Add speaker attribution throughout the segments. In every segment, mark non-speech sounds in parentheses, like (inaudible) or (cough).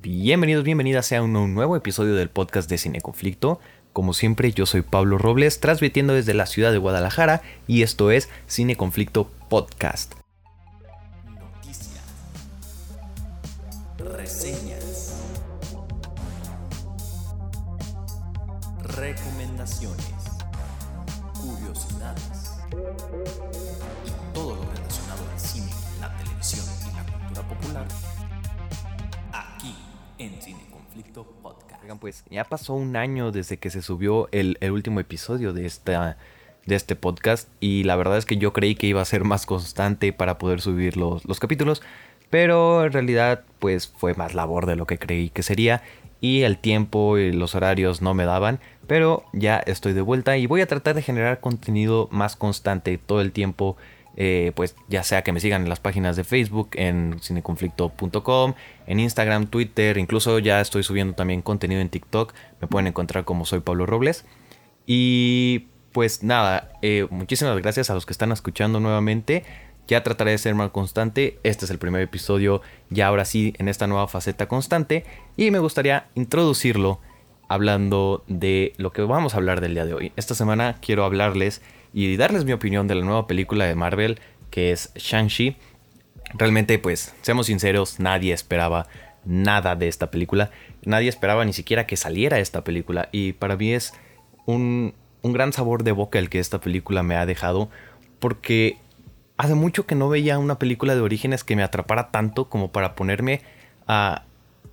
Speaker 1: Bienvenidos, bienvenidas a un nuevo episodio del podcast de Cine Conflicto. Como siempre, yo soy Pablo Robles, transmitiendo desde la ciudad de Guadalajara y esto es Cine Conflicto Podcast. Noticias, reseñas, recomendaciones, Podcast. Pues ya pasó un año desde que se subió el, último episodio de, esta, de este podcast y la verdad es que yo creí que iba a ser más constante para poder subir los, los capítulos, pero en realidad pues fue más labor de lo que creí que sería y el tiempo y los horarios no me daban, pero ya estoy de vuelta y voy a tratar de generar contenido más constante todo el tiempo eh, pues ya sea que me sigan en las páginas de Facebook, en cineconflicto.com, en Instagram, Twitter, incluso ya estoy subiendo también contenido en TikTok, me pueden encontrar como soy Pablo Robles. Y pues nada, eh, muchísimas gracias a los que están escuchando nuevamente. Ya trataré de ser más constante. Este es el primer episodio, ya ahora sí, en esta nueva faceta constante. Y me gustaría introducirlo hablando de lo que vamos a hablar del día de hoy. Esta semana quiero hablarles y darles mi opinión de la nueva película de Marvel que es Shang-Chi. Realmente, pues, seamos sinceros, nadie esperaba nada de esta película. Nadie esperaba ni siquiera que saliera esta película. Y para mí es un, un gran sabor de boca el que esta película me ha dejado. Porque hace mucho que no veía una película de orígenes que me atrapara tanto como para ponerme a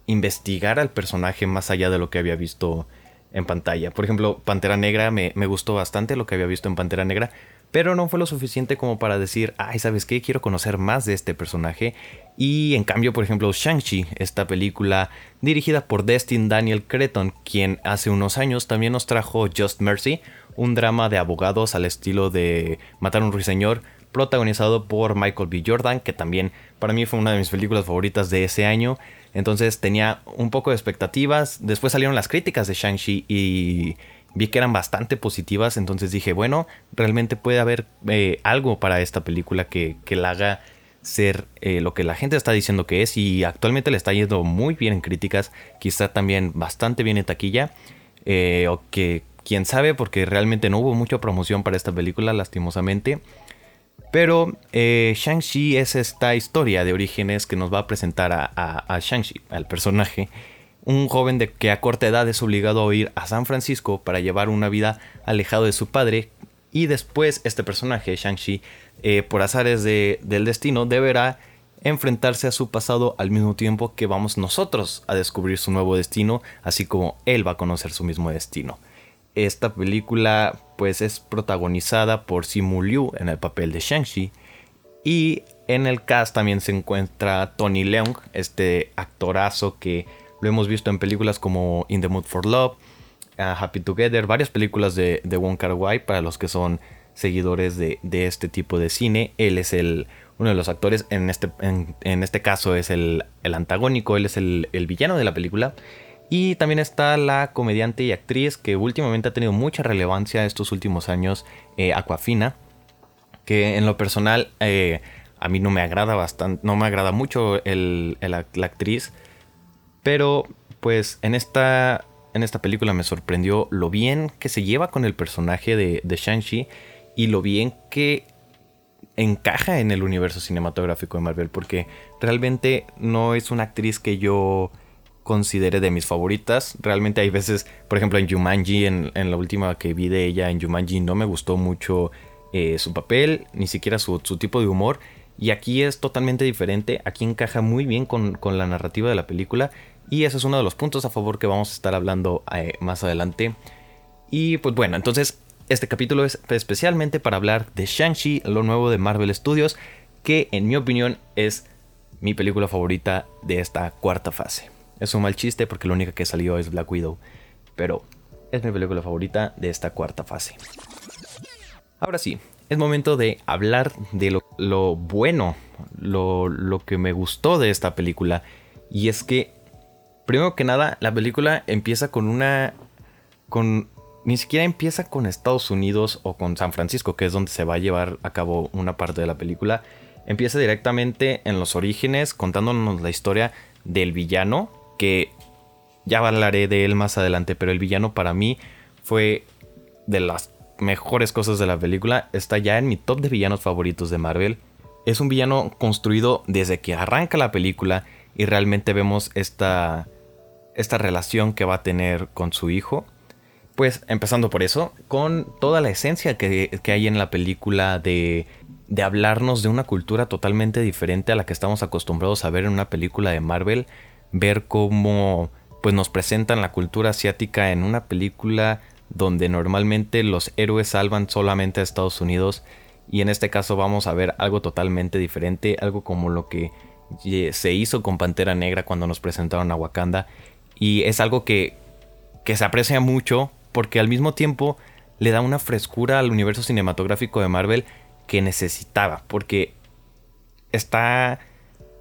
Speaker 1: investigar al personaje más allá de lo que había visto en pantalla. Por ejemplo, Pantera Negra me, gustó bastante lo que había visto en Pantera Negra, pero no fue lo suficiente como para decir, ay, ¿sabes qué? Quiero conocer más de este personaje. Y en cambio, por ejemplo, Shang-Chi, esta película dirigida por Destin Daniel Creton, quien hace unos años también nos trajo Just Mercy, un drama de abogados al estilo de Matar a un ruiseñor, protagonizado por Michael B. Jordan, que también para mí fue una de mis películas favoritas de ese año. Entonces tenía un poco de expectativas. Después salieron las críticas de Shang-Chi y vi que eran bastante positivas. Entonces dije, bueno, realmente puede haber eh, algo para esta película que, la haga ser eh, lo que la gente está diciendo que es. Y actualmente le está yendo muy bien en críticas. Quizá también bastante bien en taquilla. Eh, o que quién sabe, porque realmente no hubo mucha promoción para esta película, lastimosamente. Pero eh, Shang-Chi es esta historia de orígenes que nos va a presentar a, Shang-Chi, al personaje. Un joven de que a corta edad es obligado a ir a San Francisco para llevar una vida alejado de su padre. Y después este personaje, Shang-Chi, eh, por azares del destino, deberá enfrentarse a su pasado al mismo tiempo que vamos nosotros a descubrir su nuevo destino, así como él va a conocer su mismo destino. Esta película pues es protagonizada por Simu Liu en el papel de Shang-Chi y en el cast también se encuentra Tony Leung, este actorazo que lo hemos visto en películas como In the Mood for Love, uh, Happy Together, varias películas de, de Wong Kar Wai para los que son seguidores de, este tipo de cine. Él es el, uno de los actores, en este, en, este caso es el, antagónico, él es el, el villano de la película. Y también está la comediante y actriz que últimamente ha tenido mucha relevancia estos últimos años, eh, Aquafina, que en lo personal eh, a mí no me agrada bastante, no me agrada mucho la actriz, pero pues en esta, en esta película me sorprendió lo bien que se lleva con el personaje de, de Shang-Chi y lo bien que encaja en el universo cinematográfico de Marvel, porque realmente no es una actriz que yo considere de mis favoritas. Realmente hay veces, por ejemplo en Jumanji, en, la última que vi de ella en Jumanji, no me gustó mucho eh, su papel, ni siquiera su, tipo de humor. Y aquí es totalmente diferente, aquí encaja muy bien con, la narrativa de la película. Y ese es uno de los puntos a favor que vamos a estar hablando eh, más adelante. Y pues bueno, entonces este capítulo es especialmente para hablar de Shang-Chi, lo nuevo de Marvel Studios, que en mi opinión es mi película favorita de esta cuarta fase. Es un mal chiste porque la única que salió es Black Widow. Pero es mi película favorita de esta cuarta fase. Ahora sí, es momento de hablar de lo, bueno, lo, lo, que me gustó de esta película. Y es que, primero que nada, la película empieza con una... con ni siquiera empieza con Estados Unidos o con San Francisco, que es donde se va a llevar a cabo una parte de la película. Empieza directamente en los orígenes, contándonos la historia del villano, que ya hablaré de él más adelante, pero el villano para mí fue de las mejores cosas de la película. Está ya en mi top de villanos favoritos de Marvel. Es un villano construido desde que arranca la película y realmente vemos esta, esta relación que va a tener con su hijo. Pues empezando por eso, con toda la esencia que, hay en la película de, de hablarnos de una cultura totalmente diferente a la que estamos acostumbrados a ver en una película de Marvel, ver cómo pues nos presentan la cultura asiática en una película donde normalmente los héroes salvan solamente a Estados Unidos. Y en este caso vamos a ver algo totalmente diferente, algo como lo que se hizo con Pantera Negra cuando nos presentaron a Wakanda. Y es algo que, que se aprecia mucho porque al mismo tiempo le da una frescura al universo cinematográfico de Marvel que necesitaba porque está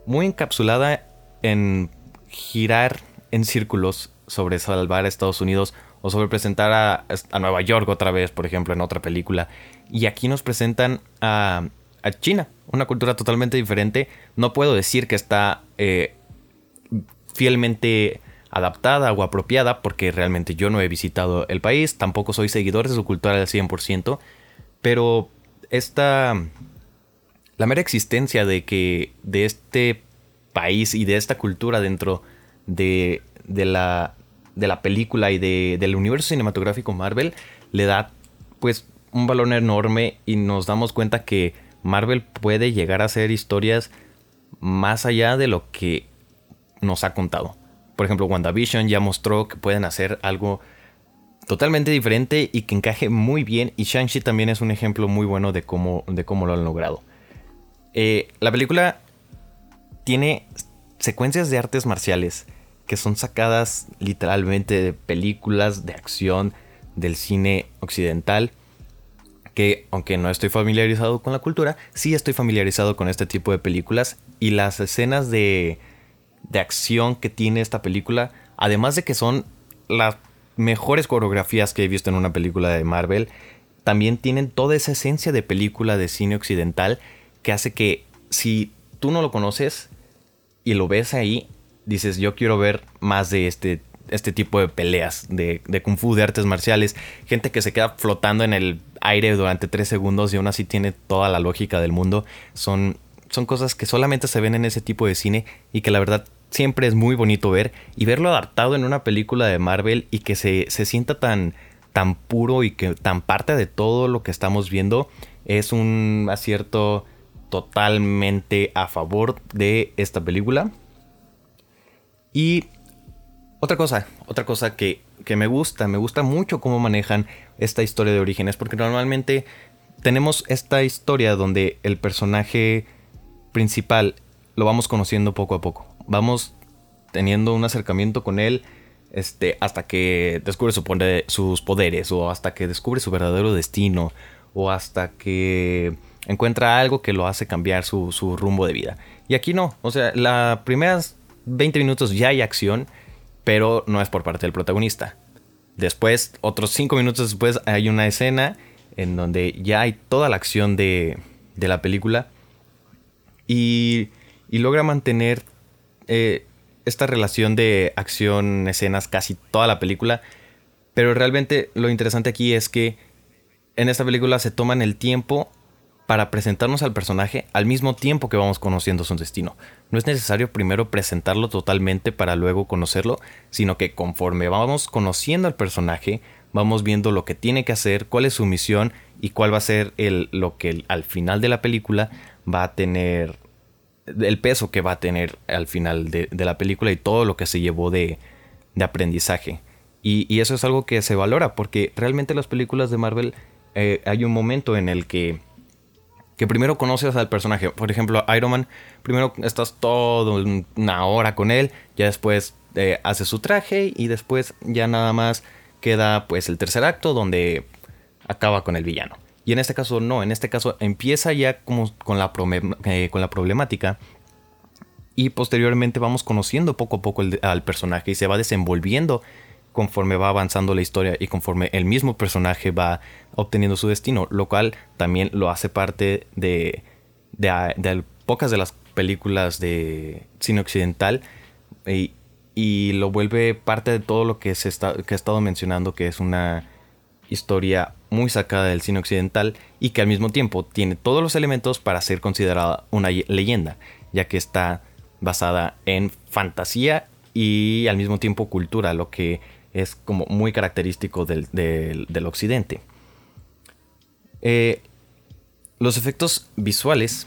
Speaker 1: muy encapsulada en girar en círculos sobre salvar a Estados Unidos o sobre presentar a, Nueva York otra vez, por ejemplo, en otra película. Y aquí nos presentan a, China, una cultura totalmente diferente. No puedo decir que está eh, fielmente adaptada o apropiada porque realmente yo no he visitado el país, tampoco soy seguidor de su cultura al 100%, pero esta... La mera existencia de que de este país y de esta cultura dentro de, de la de la película y de, del universo cinematográfico Marvel le da pues un valor enorme y nos damos cuenta que Marvel puede llegar a hacer historias más allá de lo que nos ha contado. Por ejemplo, WandaVision ya mostró que pueden hacer algo totalmente diferente y que encaje muy bien. Y Shang-Chi también es un ejemplo muy bueno de cómo, de cómo lo han logrado. Eh, la película tiene secuencias de artes marciales que son sacadas literalmente de películas de acción del cine occidental. Que aunque no estoy familiarizado con la cultura, sí estoy familiarizado con este tipo de películas. Y las escenas de, de acción que tiene esta película, además de que son las mejores coreografías que he visto en una película de Marvel, también tienen toda esa esencia de película de cine occidental que hace que si tú no lo conoces y lo ves ahí, dices, yo quiero ver más de este, este tipo de peleas, de, de, kung fu, de artes marciales, gente que se queda flotando en el aire durante tres segundos y aún así tiene toda la lógica del mundo, son, son cosas que solamente se ven en ese tipo de cine y que la verdad siempre es muy bonito ver y verlo adaptado en una película de Marvel y que se, se sienta tan, tan puro y que tan parte de todo lo que estamos viendo es un acierto totalmente a favor de esta película. Y otra cosa, otra cosa que, me gusta, me gusta mucho cómo manejan esta historia de orígenes, porque normalmente tenemos esta historia donde el personaje principal lo vamos conociendo poco a poco. Vamos teniendo un acercamiento con él este, hasta que descubre sus poderes o hasta que descubre su verdadero destino o hasta que encuentra algo que lo hace cambiar su, su rumbo de vida. Y aquí no, o sea, las primeras 20 minutos ya hay acción, pero no es por parte del protagonista. Después, otros 5 minutos después, hay una escena en donde ya hay toda la acción de, de la película y, y logra mantener eh, esta relación de acción, escenas, casi toda la película. Pero realmente lo interesante aquí es que en esta película se toman el tiempo para presentarnos al personaje al mismo tiempo que vamos conociendo su destino. No es necesario primero presentarlo totalmente para luego conocerlo, sino que conforme vamos conociendo al personaje, vamos viendo lo que tiene que hacer, cuál es su misión y cuál va a ser el, lo que al final de la película va a tener, el peso que va a tener al final de, la película y todo lo que se llevó de, aprendizaje. Y, eso es algo que se valora porque realmente las películas de Marvel eh, hay un momento en el que que primero conoces al personaje. Por ejemplo, Iron Man, primero estás todo una hora con él, ya después eh, hace su traje y después ya nada más queda pues el tercer acto donde acaba con el villano. Y en este caso no, en este caso empieza ya como con la, eh, con la problemática y posteriormente vamos conociendo poco a poco al personaje y se va desenvolviendo conforme va avanzando la historia y conforme el mismo personaje va obteniendo su destino, lo cual también lo hace parte de, de, pocas de las películas de cine occidental y y lo vuelve parte de todo lo que, se está, que he estado mencionando, que es una historia muy sacada del cine occidental y que al mismo tiempo tiene todos los elementos para ser considerada una leyenda, ya que está basada en fantasía y al mismo tiempo cultura, lo que es como muy característico del, occidente. Eh, los efectos visuales,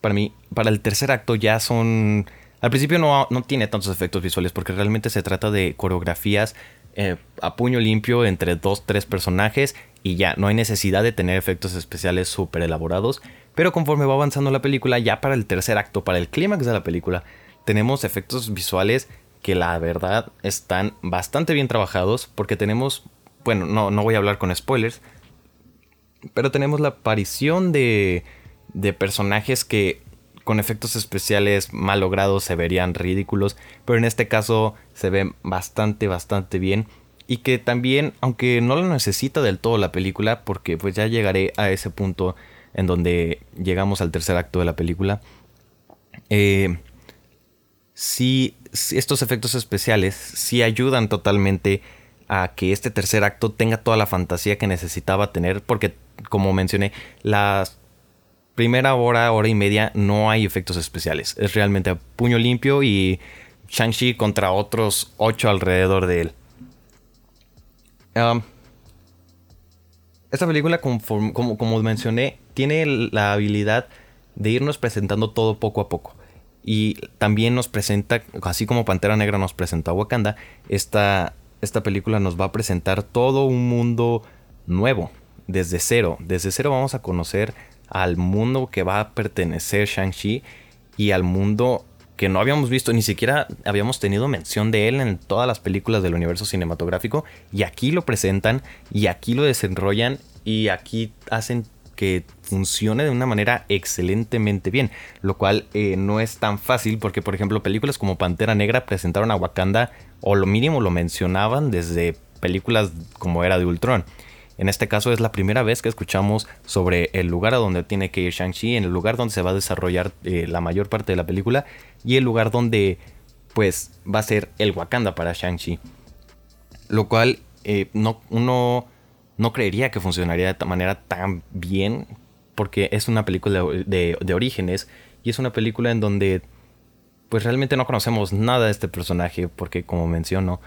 Speaker 1: para mí, para el tercer acto ya son... Al principio no, no tiene tantos efectos visuales porque realmente se trata de coreografías eh, a puño limpio entre dos, tres personajes y ya, no hay necesidad de tener efectos especiales súper elaborados. Pero conforme va avanzando la película, ya para el tercer acto, para el clímax de la película, tenemos efectos visuales que la verdad están bastante bien trabajados porque tenemos, bueno, no, no voy a hablar con spoilers, pero tenemos la aparición de, de personajes que con efectos especiales mal logrados se verían ridículos, pero en este caso se ven bastante, bastante bien. Y que también, aunque no lo necesita del todo la película, porque pues ya llegaré a ese punto en donde llegamos al tercer acto de la película, eh, sí, estos efectos especiales sí ayudan totalmente a que este tercer acto tenga toda la fantasía que necesitaba tener, porque como mencioné, las primera hora, hora y media no hay efectos especiales. Es realmente puño limpio y Shang-Chi contra otros ocho alrededor de él. Esta película, como, como, mencioné, tiene la habilidad de irnos presentando todo poco a poco. Y también nos presenta, así como Pantera Negra nos presentó a Wakanda, esta, esta película nos va a presentar todo un mundo nuevo, desde cero. Desde cero vamos a conocer al mundo que va a pertenecer Shang-Chi y al mundo que no habíamos visto, ni siquiera habíamos tenido mención de él en todas las películas del universo cinematográfico. Y aquí lo presentan y aquí lo desarrollan y aquí hacen que funcione de una manera excelentemente bien, lo cual eh, no es tan fácil porque por ejemplo películas como Pantera Negra presentaron a Wakanda o lo mínimo lo mencionaban desde películas como era de Ultron. En este caso es la primera vez que escuchamos sobre el lugar a donde tiene que ir Shang-Chi, en el lugar donde se va a desarrollar eh, la mayor parte de la película y el lugar donde pues va a ser el Wakanda para Shang-Chi. Lo cual eh, no, uno no creería que funcionaría de manera tan bien porque es una película de, de orígenes y es una película en donde pues realmente no conocemos nada de este personaje porque como menciono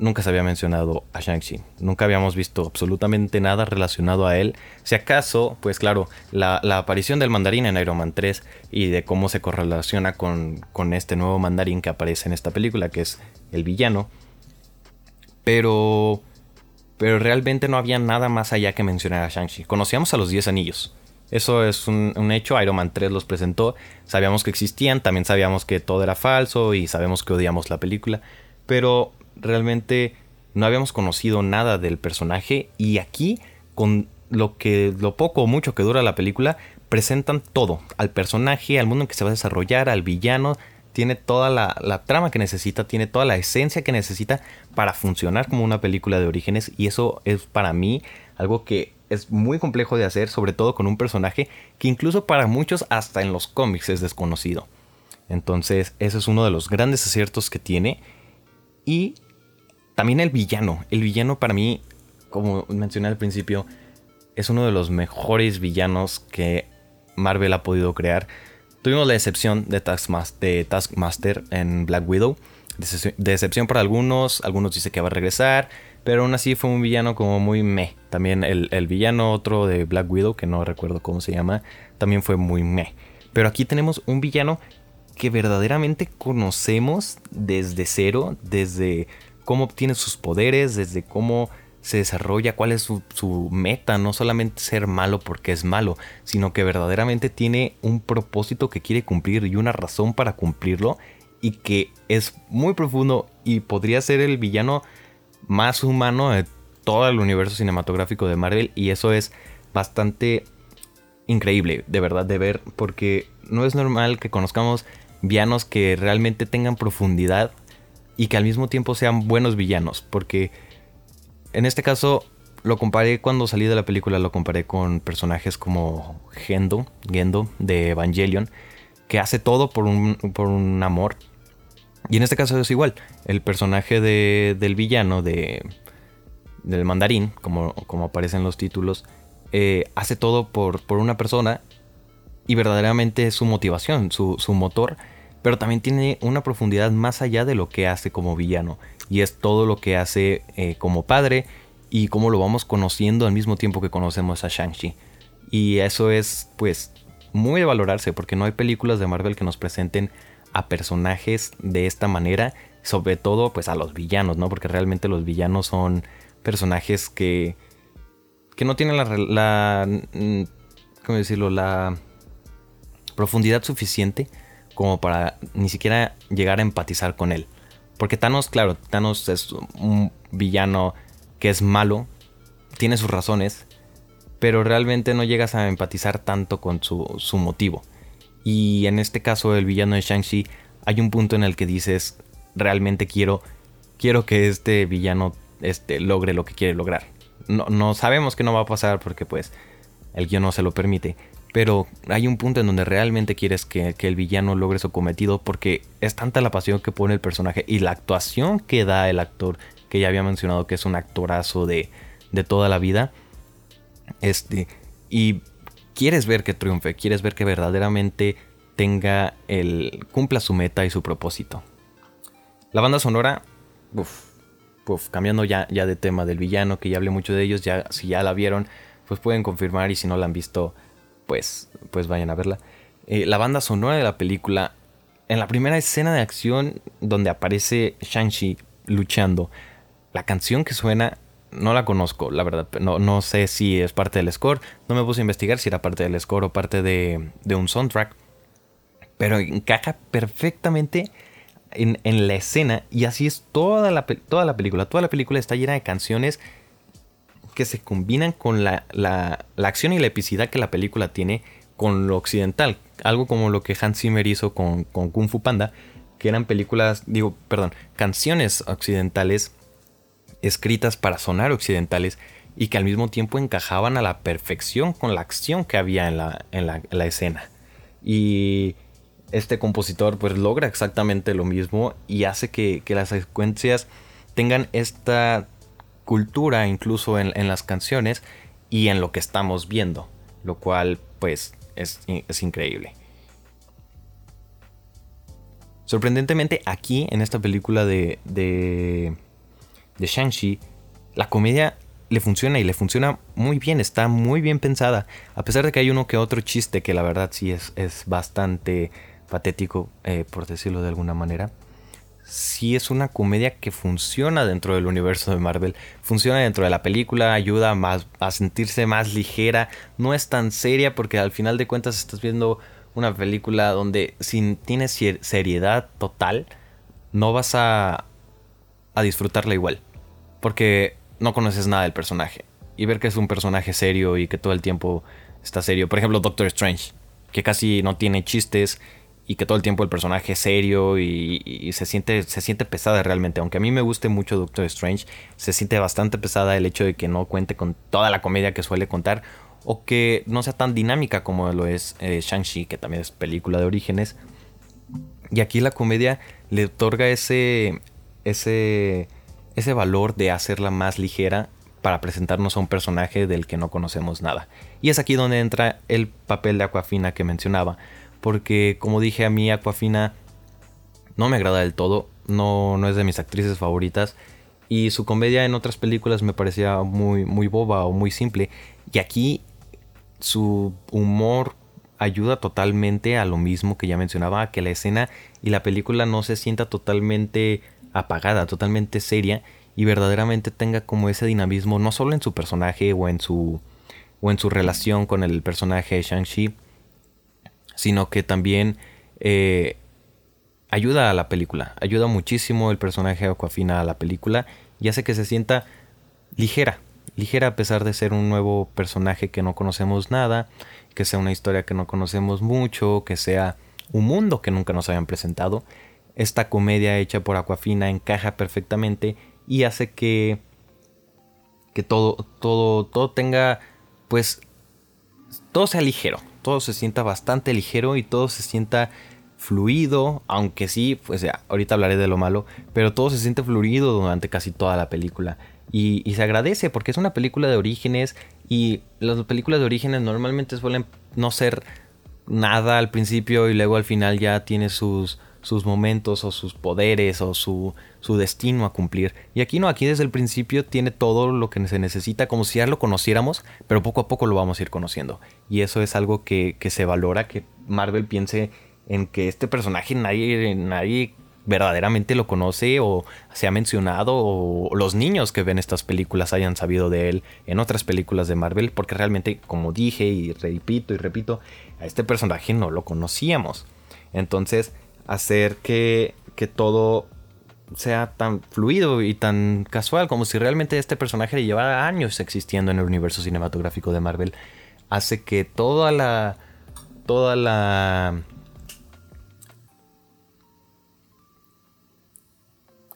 Speaker 1: nunca se había mencionado a Shang-Chi. Nunca habíamos visto absolutamente nada relacionado a él. Si acaso, pues claro, la, aparición del mandarín en Iron Man 3 y de cómo se correlaciona con, con, este nuevo mandarín que aparece en esta película, que es el villano. Pero. Pero realmente no había nada más allá que mencionar a Shang-Chi. Conocíamos a los 10 anillos. Eso es un, hecho. Iron Man 3 los presentó. Sabíamos que existían. También sabíamos que todo era falso. Y sabemos que odiamos la película. Pero realmente no habíamos conocido nada del personaje y aquí con lo que lo poco o mucho que dura la película presentan todo al personaje al mundo en que se va a desarrollar al villano tiene toda la, trama que necesita tiene toda la esencia que necesita para funcionar como una película de orígenes y eso es para mí algo que es muy complejo de hacer sobre todo con un personaje que incluso para muchos hasta en los cómics es desconocido entonces ese es uno de los grandes aciertos que tiene y también el villano. El villano para mí, como mencioné al principio, es uno de los mejores villanos que Marvel ha podido crear. Tuvimos la excepción de Taskmaster, en Black Widow. Decepción para algunos, algunos dicen que va a regresar, pero aún así fue un villano como muy meh. También el, el, villano otro de Black Widow, que no recuerdo cómo se llama, también fue muy meh. Pero aquí tenemos un villano que verdaderamente conocemos desde cero, desde cómo obtiene sus poderes, desde cómo se desarrolla, cuál es su, meta, no solamente ser malo porque es malo, sino que verdaderamente tiene un propósito que quiere cumplir y una razón para cumplirlo y que es muy profundo y podría ser el villano más humano de todo el universo cinematográfico de Marvel y eso es bastante increíble de verdad de ver porque no es normal que conozcamos villanos que realmente tengan profundidad y que al mismo tiempo sean buenos villanos. Porque en este caso lo comparé cuando salí de la película, lo comparé con personajes como Gendo, Gendo de Evangelion, que hace todo por un, por un amor. Y en este caso es igual. El personaje del villano, de, del mandarín, como, como aparece en los títulos, eh, hace todo por, por, una persona y verdaderamente es su motivación, su, motor, pero también tiene una profundidad más allá de lo que hace como villano. Y es todo lo que hace eh, como padre y cómo lo vamos conociendo al mismo tiempo que conocemos a Shang-Chi. Y eso es pues muy de valorarse porque no hay películas de Marvel que nos presenten a personajes de esta manera, sobre todo pues a los villanos, ¿no? Porque realmente los villanos son personajes que que no tienen la, la mm, ¿cómo decirlo? la profundidad suficiente como para ni siquiera llegar a empatizar con él. Porque Thanos, claro, Thanos es un villano que es malo, tiene sus razones, pero realmente no llegas a empatizar tanto con su, su motivo. Y en este caso, el villano de Shang-Chi, hay un punto en el que dices, realmente quiero, quiero que este villano este, logre lo que quiere lograr. No, no sabemos que no va a pasar porque pues el guion no se lo permite. Pero hay un punto en donde realmente quieres que, el villano logre su cometido porque es tanta la pasión que pone el personaje y la actuación que da el actor, que ya había mencionado que es un actorazo de, de toda la vida. Este, y quieres ver que triunfe, quieres ver que verdaderamente tenga el cumpla su meta y su propósito. La banda sonora, cambiando ya, ya de tema del villano, que ya hablé mucho de ellos, ya si ya la vieron, pues pueden confirmar y si no la han visto, pues, pues vayan a verla. Eh, la banda sonora de la película, en la primera escena de acción donde aparece Shang-Chi luchando, la canción que suena no la conozco, la verdad. No, no sé si es parte del score. No me puse a investigar si era parte del score o parte de, un soundtrack. Pero encaja perfectamente en, la escena. Y así es toda la, toda la película. Toda la película está llena de canciones que se combinan con la, la, acción y la epicidad que la película tiene con lo occidental. Algo como lo que Hans Zimmer hizo con, con Kung Fu Panda. Que eran películas, digo, perdón, canciones occidentales escritas para sonar occidentales y que al mismo tiempo encajaban a la perfección con la acción que había en la, en la, escena. Y este compositor pues logra exactamente lo mismo y hace que, las secuencias tengan esta cultura incluso en, las canciones y en lo que estamos viendo, lo cual pues es, es increíble. Sorprendentemente aquí en esta película de, de Shang-Chi, la comedia le funciona y le funciona muy bien, está muy bien pensada. A pesar de que hay uno que otro chiste que la verdad sí es, es bastante patético, eh, por decirlo de alguna manera. Sí es una comedia que funciona dentro del universo de Marvel, funciona dentro de la película, ayuda más, a sentirse más ligera, no es tan seria porque al final de cuentas estás viendo una película donde si tienes seriedad total, no vas a, a disfrutarla igual porque no conoces nada del personaje. Y ver que es un personaje serio y que todo el tiempo está serio. Por ejemplo, Doctor Strange, que casi no tiene chistes y que todo el tiempo el personaje es serio y, se, siente, se siente pesada realmente. Aunque a mí me guste mucho Doctor Strange, se siente bastante pesada el hecho de que no cuente con toda la comedia que suele contar o que no sea tan dinámica como lo es eh, Shang-Chi, que también es película de orígenes. Y aquí la comedia le otorga ese, ese ese valor de hacerla más ligera para presentarnos a un personaje del que no conocemos nada. Y es aquí donde entra el papel de Aquafina que mencionaba, porque como dije a mí Aquafina no me agrada del todo, no, no es de mis actrices favoritas y su comedia en otras películas me parecía muy, muy boba o muy simple y aquí su humor ayuda totalmente a lo mismo que ya mencionaba, a que la escena y la película no se sienta totalmente apagada, totalmente seria y verdaderamente tenga como ese dinamismo no solo en su personaje o en su o en su relación con el personaje de Shang-Chi, sino que también eh, ayuda a la película, ayuda muchísimo el personaje de Aquafina a la película y hace que se sienta ligera, ligera a pesar de ser un nuevo personaje que no conocemos nada, que sea una historia que no conocemos mucho, que sea un mundo que nunca nos hayan presentado. Esta comedia hecha por Aquafina encaja perfectamente y hace que, que todo, todo, todo tenga, pues, todo sea ligero, todo se sienta bastante ligero y todo se sienta fluido, aunque sí, pues ya, ahorita hablaré de lo malo, pero todo se siente fluido durante casi toda la película. Y, y, se agradece porque es una película de orígenes y las películas de orígenes normalmente suelen no ser nada al principio y luego al final ya tiene sus, sus momentos o sus poderes o su, su, destino a cumplir. Y aquí no, aquí desde el principio tiene todo lo que se necesita como si ya lo conociéramos, pero poco a poco lo vamos a ir conociendo. Y eso es algo que, que se valora, que Marvel piense en que este personaje nadie, nadie verdaderamente lo conoce o se ha mencionado o los niños que ven estas películas hayan sabido de él en otras películas de Marvel porque realmente como dije y repito y repito a este personaje no lo conocíamos entonces hacer que, que todo sea tan fluido y tan casual como si realmente este personaje llevara años existiendo en el universo cinematográfico de Marvel hace que toda la toda la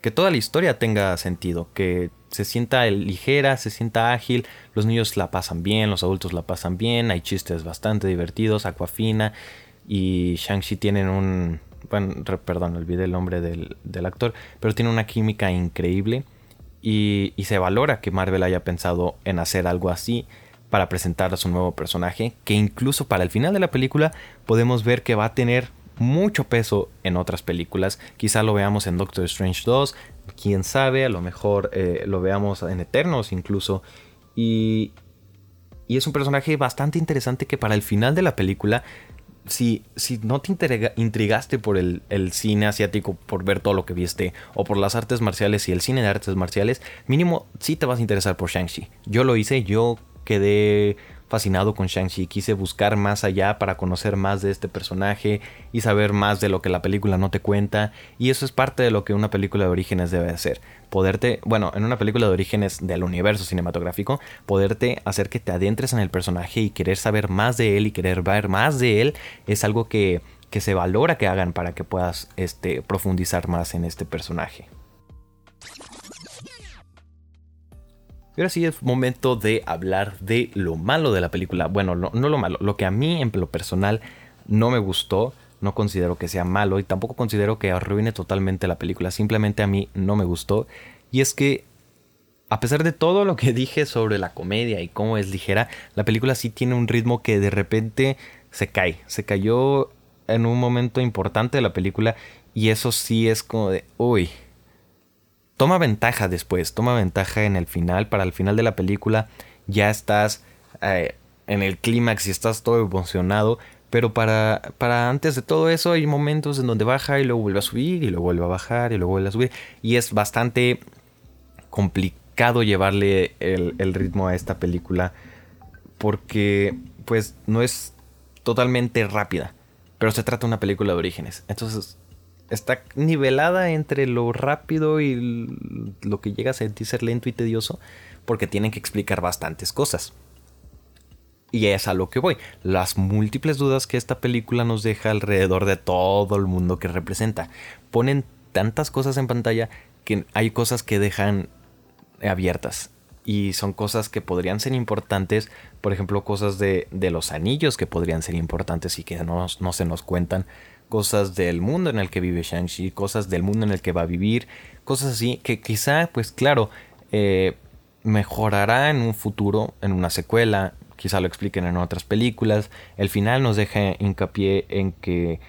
Speaker 1: que toda la historia tenga sentido, que se sienta ligera, se sienta ágil, los niños la pasan bien, los adultos la pasan bien, hay chistes bastante divertidos, Aquafina y Shang-Chi tienen un... Bueno, perdón, olvidé el nombre del, actor, pero tiene una química increíble y, y se valora que Marvel haya pensado en hacer algo así para presentar a su nuevo personaje, que incluso para el final de la película podemos ver que va a tener mucho peso en otras películas. Quizá lo veamos en Doctor Strange 2, quién sabe, a lo mejor eh, lo veamos en Eternos incluso. Y, y es un personaje bastante interesante que para el final de la película si, si, no te intrigaste por el, el, cine asiático, por ver todo lo que viste, o por las artes marciales y el cine de artes marciales, mínimo sí te vas a interesar por Shang-Chi. Yo lo hice, yo quedé fascinado con Shang-Chi, quise buscar más allá para conocer más de este personaje y saber más de lo que la película no te cuenta. Y eso es parte de lo que una película de orígenes debe hacer. Poderte, bueno, en una película de orígenes del universo cinematográfico, poderte hacer que te adentres en el personaje y querer saber más de él y querer ver más de él es algo que, que se valora que hagan para que puedas este, profundizar más en este personaje. Y ahora sí es momento de hablar de lo malo de la película. Bueno, no, lo malo, lo que a mí en lo personal no me gustó. No considero que sea malo y tampoco considero que arruine totalmente la película. Simplemente a mí no me gustó. Y es que, a pesar de todo lo que (laughs) dije sobre la comedia y cómo es ligera, la película sí tiene un ritmo que de repente se cae. Se cayó en un momento importante de la película y eso sí es como de, uy, toma ventaja después, toma ventaja en el final, para el final de la película ya estás eh, en el clímax y estás todo emocionado, pero para, para antes de todo eso hay momentos en donde baja y luego vuelve a subir y luego vuelve a bajar y luego vuelve a subir y es bastante complicado llevarle el, el ritmo a esta película porque pues no es totalmente rápida, pero se trata de una película de orígenes, entonces está nivelada entre lo rápido y lo que llega a sentir ser lento y tedioso, porque tienen que explicar bastantes cosas. Y es a lo que voy, las múltiples dudas que esta película nos deja alrededor de todo el mundo que representa. Ponen tantas cosas en pantalla que hay cosas que dejan abiertas. Y son cosas que podrían ser importantes, por ejemplo, cosas de, los anillos que podrían ser importantes y que no, no se nos cuentan cosas del mundo en el que vive Shang-Chi, cosas del mundo en el que va a vivir, cosas así que quizá, pues claro, eh, mejorará en un futuro, en una secuela, quizá lo expliquen en otras películas. El final nos deja hincapié en que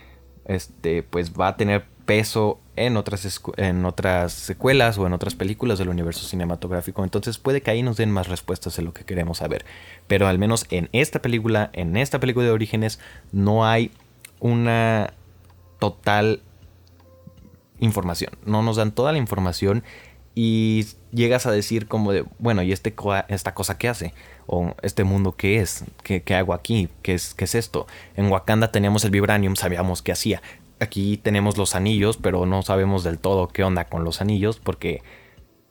Speaker 1: este, pues va a tener peso en otras, en otras secuelas o en otras películas del universo cinematográfico. Entonces puede que ahí nos den más respuestas de lo que queremos saber. Pero al menos en esta película, en esta película de orígenes, no hay una total información. No nos dan toda la información y llegas a decir como de, bueno, ¿y este, esta cosa qué hace? O este mundo qué es? ¿Qué, hago aquí? ¿Qué es, ¿Qué es esto? En Wakanda teníamos el vibranium, sabíamos qué hacía. Aquí tenemos los anillos, pero no sabemos del todo qué onda con los anillos porque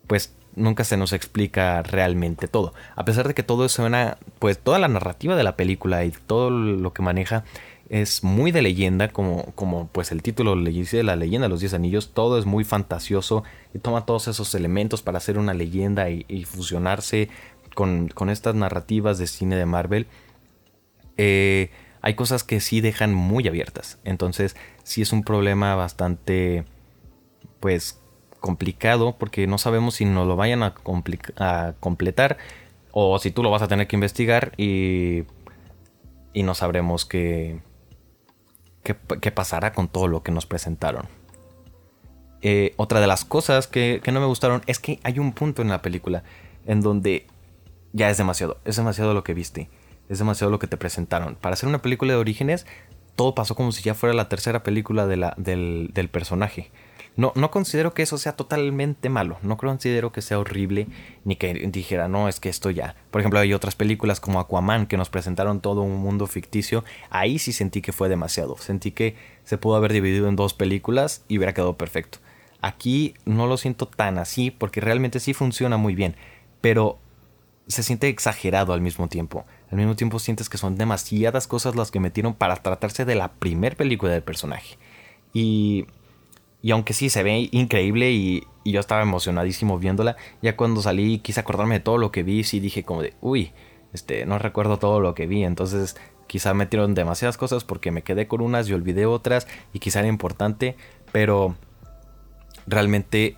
Speaker 1: pues nunca se nos explica realmente todo. A pesar de que todo suena, pues toda la narrativa de la película y todo lo que maneja es muy de leyenda, como, como pues el título le dice, la leyenda de los 10 anillos, todo es muy fantasioso y toma todos esos elementos para hacer una leyenda y, fusionarse con, estas narrativas de cine de Marvel. Eh, hay cosas que sí dejan muy abiertas. Entonces, sí es un problema bastante, pues, complicado porque no sabemos si nos lo vayan a, completar o si tú lo vas a tener que investigar y, y no sabremos qué, qué, pasará con todo lo que nos presentaron. Eh, otra de las cosas que, que no me gustaron es que hay un punto en la película en donde ya es demasiado, es demasiado lo que viste es demasiado lo que te presentaron. Para hacer una película de orígenes, todo pasó como si ya fuera la tercera película de la, del, del, personaje. No, no considero que eso sea totalmente malo, no considero que sea horrible, ni que dijera, no, es que esto ya. Por ejemplo, hay otras películas como Aquaman que nos presentaron todo un mundo ficticio, ahí sí sentí que fue demasiado, sentí que se pudo haber dividido en dos películas y hubiera quedado perfecto. Aquí no lo siento tan así porque realmente sí funciona muy bien, pero se siente exagerado al mismo tiempo al mismo tiempo sientes que son demasiadas cosas las que metieron para tratarse de la primer película del personaje. Y, y aunque sí se ve increíble y, yo estaba emocionadísimo viéndola, ya cuando salí quise acordarme de todo lo que vi, sí dije como de, uy, este, no recuerdo todo lo que vi, entonces quizá metieron demasiadas cosas porque me quedé con unas y olvidé otras y quizá era importante, pero realmente,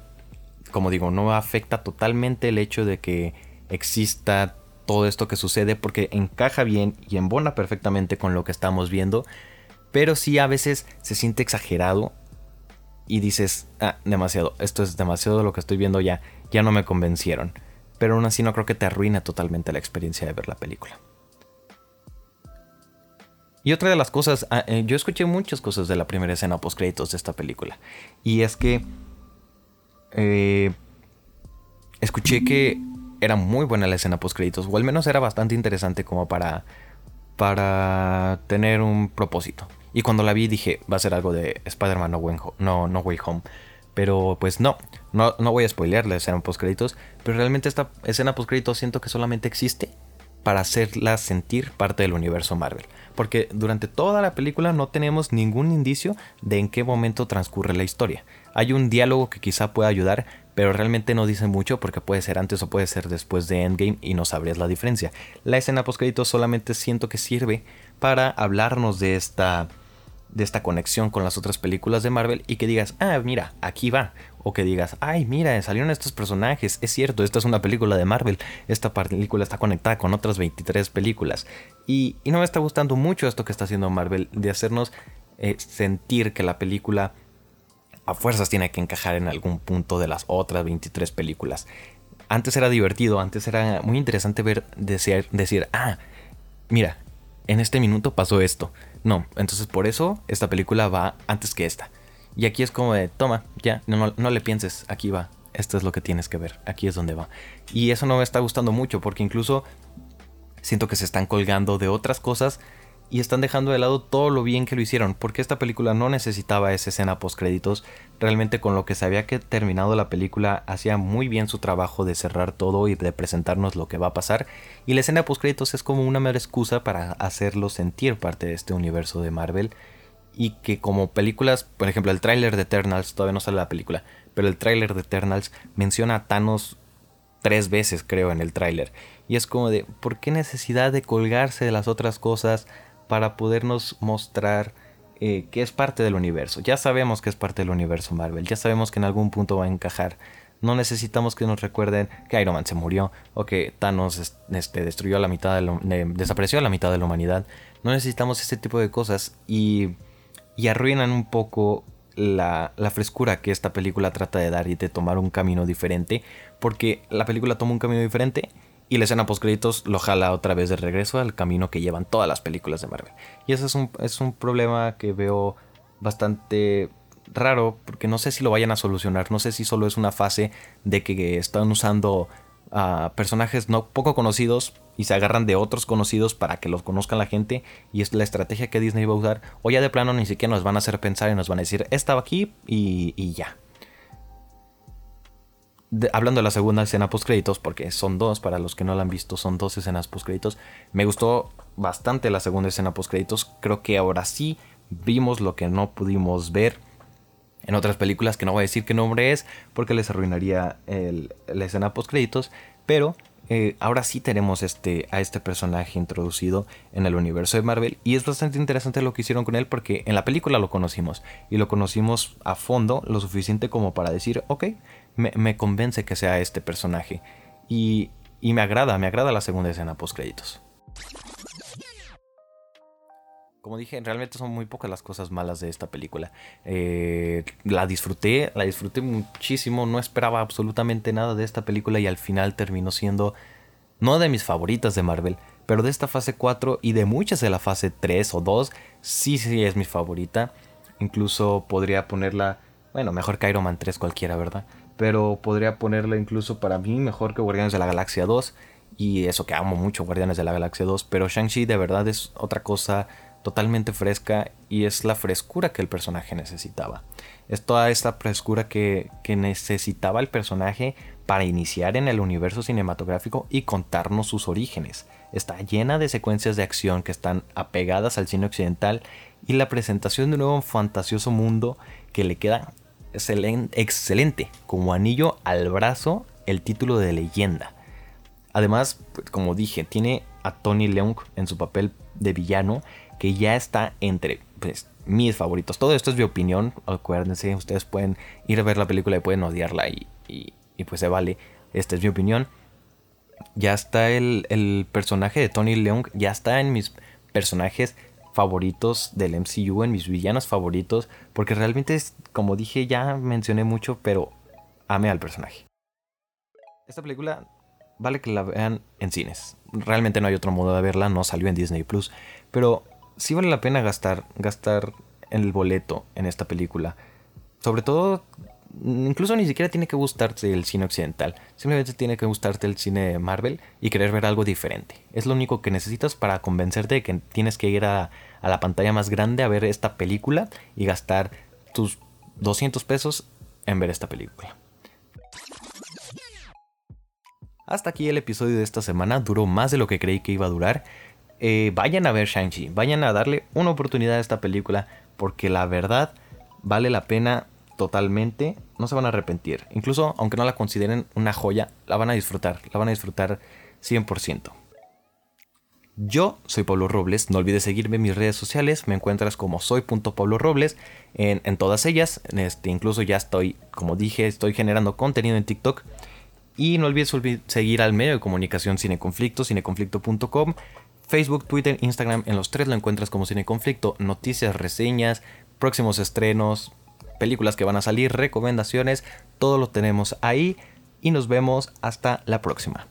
Speaker 1: como digo, no afecta totalmente el hecho de que exista todo esto que sucede porque encaja bien y embona perfectamente con lo que estamos viendo, pero sí a veces se siente exagerado y dices, ah, demasiado, esto es demasiado lo que estoy viendo ya, ya no me convencieron. Pero aún así no creo que te arruine totalmente la experiencia de ver la película. Y otra de las cosas, ah, eh, yo escuché muchas cosas de la primera escena post créditos de esta película. Y es que eh, escuché que era muy buena la escena post créditos, o al menos era bastante interesante como para para tener un propósito. Y cuando la vi dije, va a ser algo de Spider-Man no, no, no, Way Home. Pero pues no, no, no voy a spoilear la escena post créditos, pero realmente esta escena post créditos siento que solamente existe para hacerla sentir parte del universo Marvel. Porque durante toda la película no tenemos ningún indicio de en qué momento transcurre la historia. Hay un diálogo que quizá pueda ayudar, pero realmente no dice mucho porque puede ser antes o puede ser después de Endgame y no sabrías la diferencia. La escena post solamente siento que sirve para hablarnos de esta de esta conexión con las otras películas de Marvel y que digas, ah, mira, aquí va. O que digas, ay, mira, salieron estos personajes. Es cierto, esta es una película de Marvel. Esta película está conectada con otras 23 películas. Y, no me está gustando mucho esto que está haciendo Marvel de hacernos eh, sentir que la película a fuerzas tiene que encajar en algún punto de las otras 23 películas. Antes era divertido, antes era muy interesante ver, decir, decir, ah, mira, en este minuto pasó esto. No, entonces por eso esta película va antes que esta. Y aquí es como de, toma, ya, no, no, le pienses, aquí va, esto es lo que tienes que ver, aquí es donde va. Y eso no me está gustando mucho porque incluso siento que se están colgando de otras cosas y están dejando de lado todo lo bien que lo hicieron, porque esta película no necesitaba esa escena post créditos, realmente con lo que se había que terminado la película hacía muy bien su trabajo de cerrar todo y de presentarnos lo que va a pasar, y la escena post créditos es como una mera excusa para hacerlo sentir parte de este universo de Marvel y que como películas, por ejemplo, el tráiler de Eternals, todavía no sale la película, pero el tráiler de Eternals menciona a Thanos tres veces, creo, en el tráiler. Y es como de, ¿por qué necesidad de colgarse de las otras cosas? Para podernos mostrar eh, que es parte del universo. Ya sabemos que es parte del universo Marvel, ya sabemos que en algún punto va a encajar. No necesitamos que nos recuerden que Iron Man se murió o que Thanos este, destruyó la mitad de desapareció la mitad de la humanidad. No necesitamos ese tipo de cosas y, y arruinan un poco la, la, frescura que esta película trata de dar y de tomar un camino diferente. Porque la película toma un camino diferente y la escena post créditos lo jala otra vez de regreso al camino que llevan todas las películas de Marvel. Y ese es un, es un problema que veo bastante raro porque no sé si lo vayan a solucionar, no sé si solo es una fase de que están usando a personajes no poco conocidos y se agarran de otros conocidos para que los conozcan la gente y es la estrategia que Disney va a usar o ya de plano ni siquiera nos van a hacer pensar y nos van a decir estaba aquí y, y ya hablando de la segunda escena post créditos, porque son dos, para los que no la han visto, son dos escenas post créditos. Me gustó bastante la segunda escena post créditos. Creo que ahora sí vimos lo que no pudimos ver en otras películas, que no voy a decir qué nombre es, porque les arruinaría la escena post créditos. Pero eh, ahora sí tenemos este, a este personaje introducido en el universo de Marvel y es bastante interesante lo que hicieron con él porque en la película lo conocimos y lo conocimos a fondo lo suficiente como para decir, ok, me, convence que sea este personaje y, me agrada, me agrada la segunda escena post créditos. Como dije, realmente son muy pocas las cosas malas de esta película. Eh, la disfruté, la disfruté muchísimo. No esperaba absolutamente nada de esta película y al final terminó siendo no de mis favoritas de Marvel, pero de esta fase 4 y de muchas de la fase 3 o 2, sí, sí es mi favorita. Incluso podría ponerla, bueno, mejor que Iron Man 3 cualquiera, ¿verdad? Pero podría ponerla incluso para mí mejor que Guardianes de la Galaxia 2. Y eso que amo mucho Guardianes de la Galaxia 2, pero Shang-Chi de verdad es otra cosa totalmente fresca y es la frescura que el personaje necesitaba. Es toda esta frescura que, necesitaba el personaje para iniciar en el universo cinematográfico y contarnos sus orígenes. Está llena de secuencias de acción que están apegadas al cine occidental y la presentación de un nuevo fantasioso mundo que le queda excelente, como anillo al brazo el título de leyenda. Además, pues, como dije, tiene a Tony Leung en su papel de villano que ya está entre pues, mis favoritos. Todo esto es mi opinión, acuérdense, ustedes pueden ir a ver la película y pueden odiarla y, y, pues se vale. Esta es mi opinión. Ya está el, el, personaje de Tony Leung, ya está en mis personajes favoritos del MCU, en mis villanos favoritos, porque realmente es, como dije, ya mencioné mucho, pero amé al personaje. Esta película vale que la vean en cines. Realmente no hay otro modo de verla, no salió en Disney Plus, pero sí vale la pena gastar, gastar el boleto en esta película. Sobre todo, incluso ni siquiera tiene que gustarte el cine occidental. Simplemente tiene que gustarte el cine de Marvel y querer ver algo diferente. Es lo único que necesitas para convencerte de que tienes que ir a, la pantalla más grande a ver esta película y gastar tus 200 pesos en ver esta película. Hasta aquí el episodio de esta semana. Duró más de lo que creí que iba a durar. Eh, vayan a ver Shang-Chi, vayan a darle una oportunidad a esta película, porque la verdad vale la pena totalmente, no se van a arrepentir. Incluso aunque no la consideren una joya, la van a disfrutar, la van a disfrutar 100%. Yo soy Pablo Robles, no olvides seguirme en mis redes sociales, me encuentras como soy.pablorobles en, en todas ellas, este, incluso ya estoy, como dije, estoy generando contenido en TikTok. Y no olvides seguir al medio de comunicación Cineconflicto, cineconflicto.com. Facebook, Twitter, Instagram, en los tres lo encuentras como Cine Conflicto, noticias, reseñas, próximos estrenos, películas que van a salir, recomendaciones, todo lo tenemos ahí y nos vemos hasta la próxima.